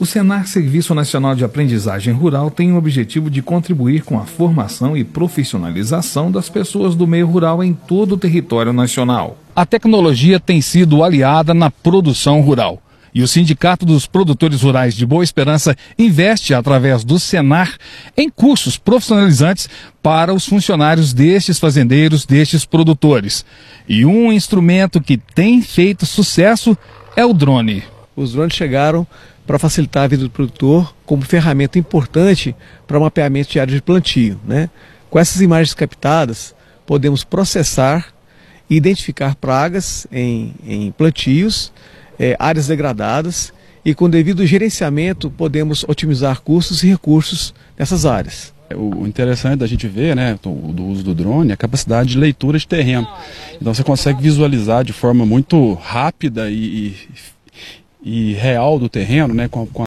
O Senar Serviço Nacional de Aprendizagem Rural tem o objetivo de contribuir com a formação e profissionalização das pessoas do meio rural em todo o território nacional. A tecnologia tem sido aliada na produção rural. E o Sindicato dos Produtores Rurais de Boa Esperança investe, através do Senar, em cursos profissionalizantes para os funcionários destes fazendeiros, destes produtores. E um instrumento que tem feito sucesso é o drone. Os drones chegaram para facilitar a vida do produtor como ferramenta importante para o mapeamento de áreas de plantio. Né? Com essas imagens captadas, podemos processar e identificar pragas em, em plantios, é, áreas degradadas e com devido gerenciamento podemos otimizar custos e recursos nessas áreas. O interessante da gente ver, né, do uso do drone, é a capacidade de leitura de terreno. Então você consegue visualizar de forma muito rápida e, e, real do terreno, né, com, com